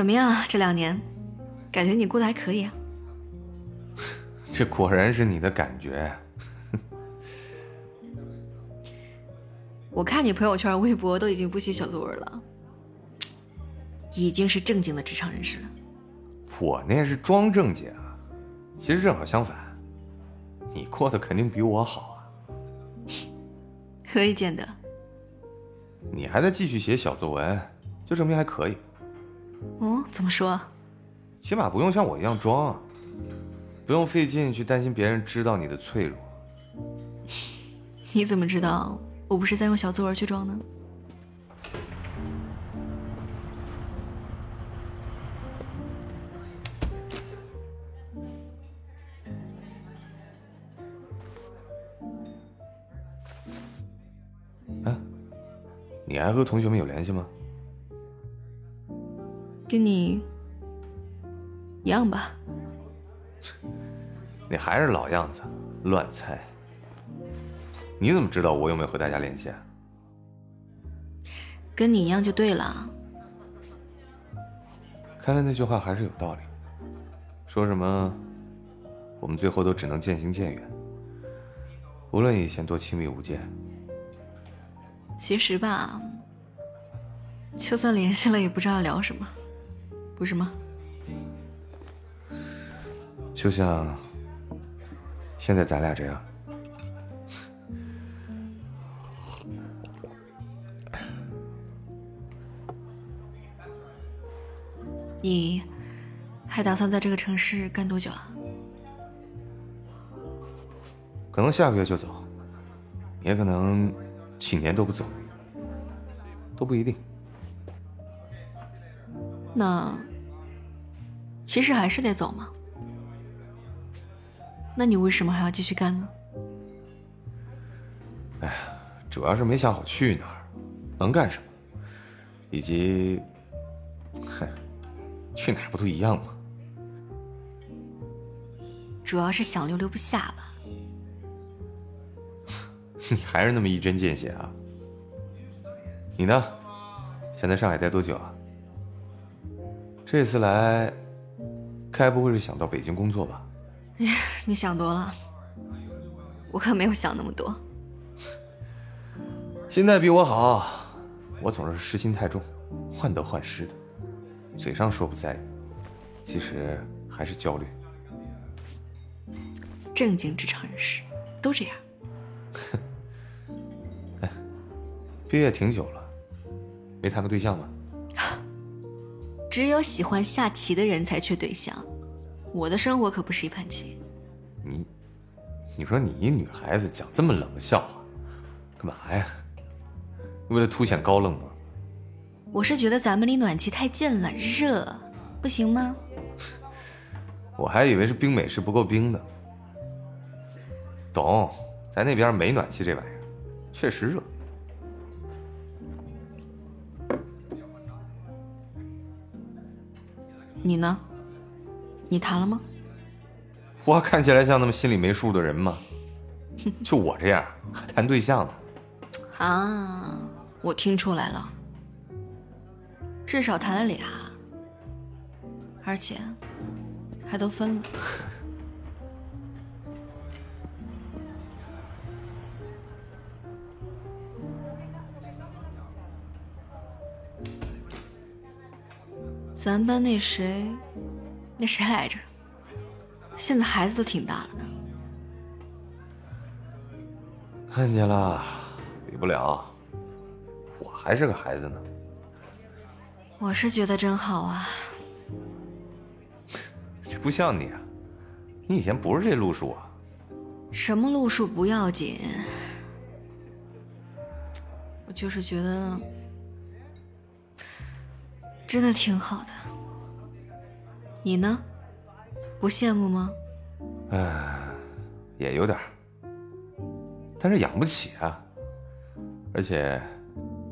怎么样啊？这两年，感觉你过得还可以啊。这果然是你的感觉。我看你朋友圈、微博都已经不写小作文了，已经是正经的职场人士了。我那是装正经啊，其实正好相反，你过得肯定比我好啊。何以见得？你还在继续写小作文，就证明还可以。哦，怎么说？起码不用像我一样装啊，不用费劲去担心别人知道你的脆弱。你怎么知道我不是在用小作文去装呢？哎，你还和同学们有联系吗？跟你一样吧。你还是老样子，乱猜。你怎么知道我有没有和大家联系啊？跟你一样就对了。看来那句话还是有道理。说什么，我们最后都只能渐行渐远。无论以前多亲密无间。其实吧，就算联系了，也不知道聊什么，不是吗？就像现在咱俩这样。你还打算在这个城市干多久啊？可能下个月就走，也可能几年都不走，都不一定。那其实还是得走嘛。那你为什么还要继续干呢？哎呀，主要是没想好去哪儿，能干什么，以及，嗨，去哪儿不都一样吗？主要是想留留不下吧。你还是那么一针见血啊！你呢？想在上海待多久啊？这次来，该不会是想到北京工作吧？你想多了，我可没有想那么多。心态比我好，我总是失心太重，患得患失的，嘴上说不在意，其实还是焦虑。正经职场人士都这样。哎，毕业挺久了，没谈过对象吗？只有喜欢下棋的人才缺对象。我的生活可不是一盘棋。你，你说你一女孩子讲这么冷的笑话，干嘛呀？为了凸显高冷吗？我是觉得咱们离暖气太近了，热，不行吗？我还以为是冰美式不够冰呢。懂，咱那边没暖气这玩意儿，确实热。你呢？你谈了吗？我看起来像那么心里没数的人吗？就我这样还谈对象呢？啊，我听出来了，至少谈了俩，而且还都分了。咱班那谁，那谁来着？现在孩子都挺大了呢。看见了，比不了，我还是个孩子呢。我是觉得真好啊。这不像你啊，你以前不是这路数啊。什么路数不要紧，我就是觉得真的挺好的。你呢？不羡慕吗？唉，也有点儿，但是养不起啊。而且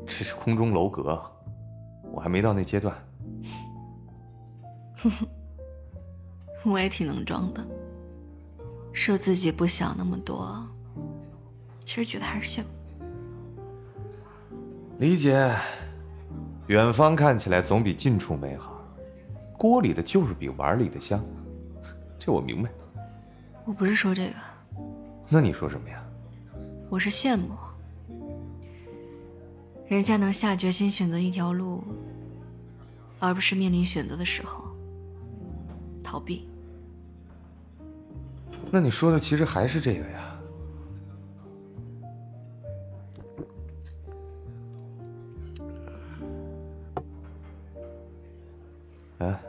这是空中楼阁，我还没到那阶段。哼哼，我也挺能装的，说自己不想那么多，其实觉得还是羡慕。理解，远方看起来总比近处美好。锅里的就是比碗里的香，这我明白。我不是说这个，那你说什么呀？我是羡慕人家能下决心选择一条路，而不是面临选择的时候逃避。那你说的其实还是这个呀？哎，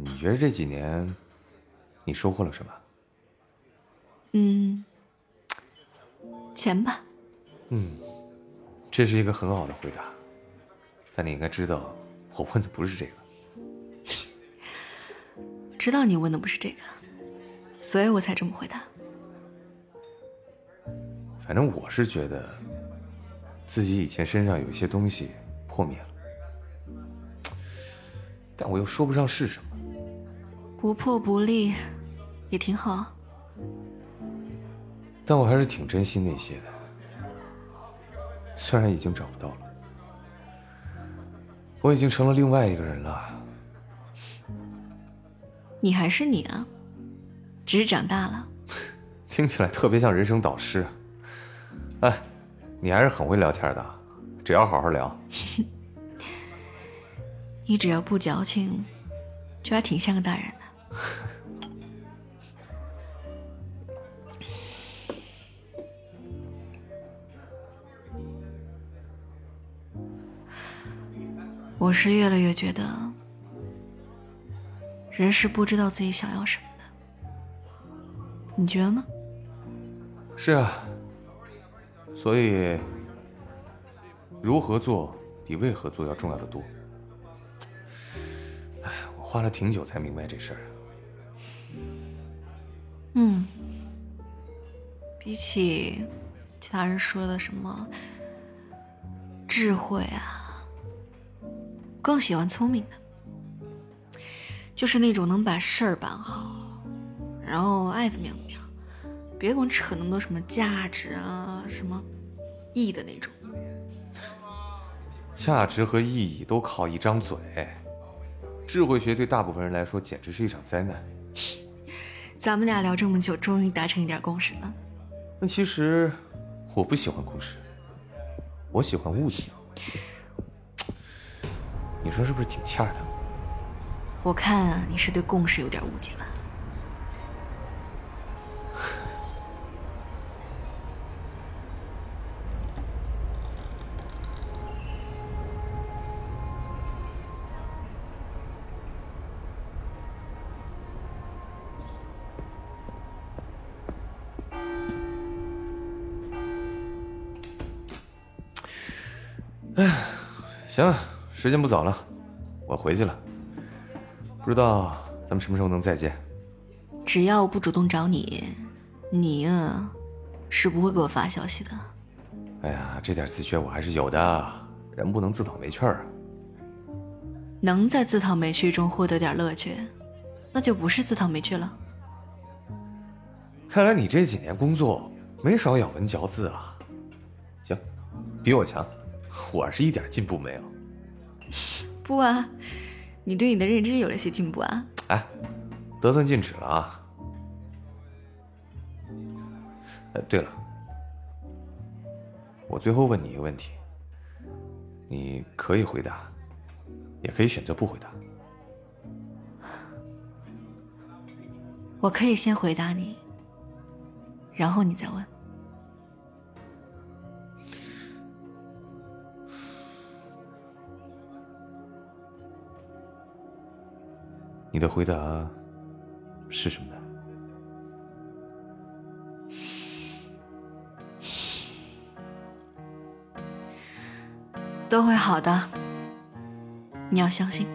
你觉得这几年你收获了什么？嗯，钱吧。嗯，这是一个很好的回答，但你应该知道，我问的不是这个。知道你问的不是这个，所以我才这么回答。反正我是觉得，自己以前身上有些东西破灭了，但我又说不上是什么。不破不立，也挺好。但我还是挺珍惜那些的，虽然已经找不到了，我已经成了另外一个人了。你还是你啊，只是长大了。听起来特别像人生导师。哎，你还是很会聊天的，只要好好聊。你只要不矫情，就还挺像个大人的。我是越来越觉得，人是不知道自己想要什么的。你觉得呢？是啊。所以，如何做比为何做要重要的多。哎，我花了挺久才明白这事儿。嗯，比起其他人说的什么智慧啊，更喜欢聪明的，就是那种能把事儿办好，然后爱怎么样怎么样。别跟我扯那么多什么价值啊、什么意义的那种。价值和意义都靠一张嘴，智慧学对大部分人来说简直是一场灾难。咱们俩聊这么久，终于达成一点共识了。那其实我不喜欢共识，我喜欢误解。你说是不是挺欠的？我看啊，你是对共识有点误解吧。哎，行了，时间不早了，我回去了。不知道咱们什么时候能再见？只要我不主动找你，你啊，是不会给我发消息的。哎呀，这点自觉我还是有的，人不能自讨没趣儿啊。能在自讨没趣中获得点乐趣，那就不是自讨没趣了。看来你这几年工作没少咬文嚼字啊。行，比我强。我是一点进步没有。不啊，你对你的认知有了些进步啊。哎，得寸进尺了啊。哎，对了，我最后问你一个问题，你可以回答，也可以选择不回答。我可以先回答你，然后你再问。你的回答是什么呢？都会好的，你要相信。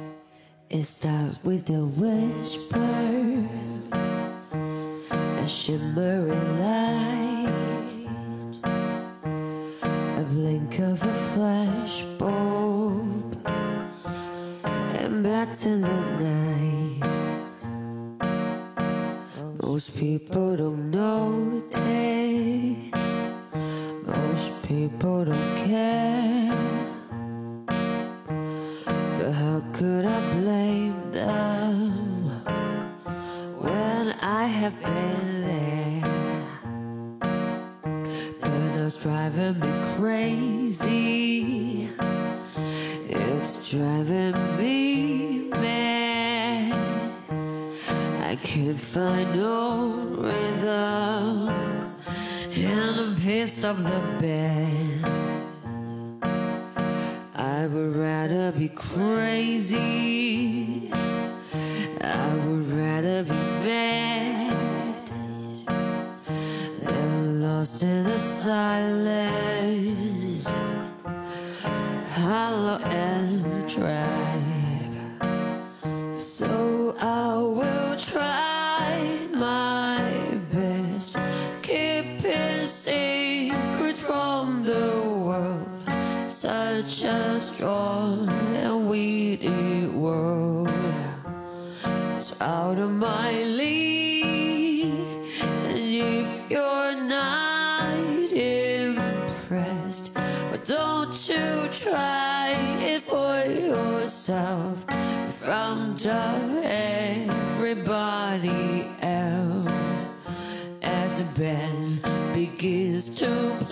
Pissed off the bed. I would rather be crazy. I would rather be mad than lost in the silence. Hollow and drive. Strong and weedy world. It's out of my league. And if you're not impressed, why don't you try it for yourself in front of everybody else? As the band begins to.